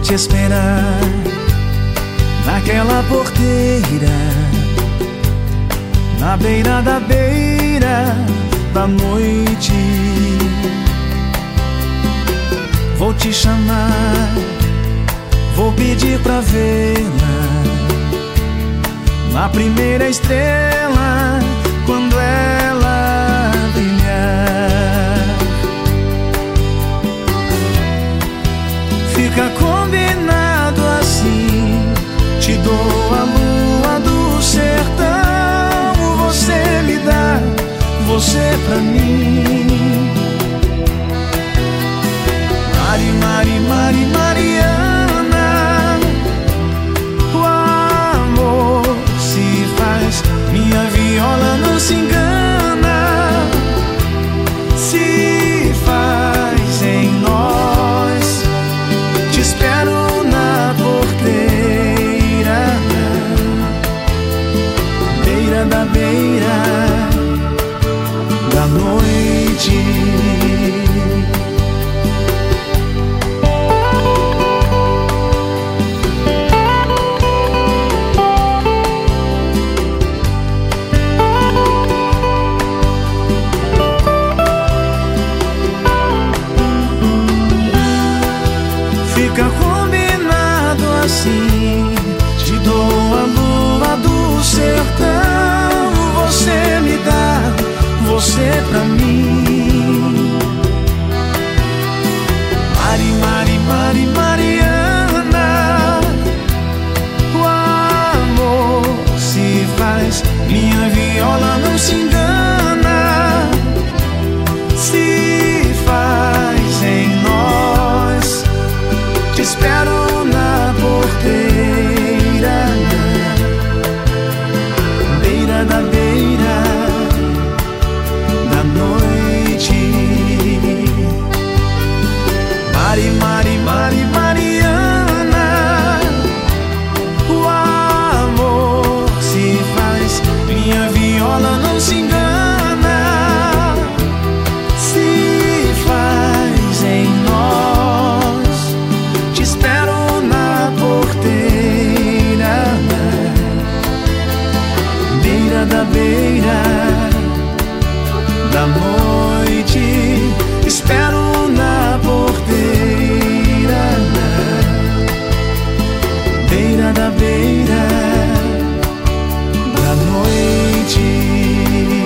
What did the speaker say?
te esperar naquela porteira, na beira da beira da noite. Vou te chamar, vou pedir pra vê-la na primeira estrela te dou a lua do sertão, você me dá, você pra mim. Mari, Mari, Mari, Mariana, o amor se faz, minha viola não se engana, beira da noite. Fica combinado assim. Te dou a lua do sertão. Minha viola não se engana. beira da beira da noite.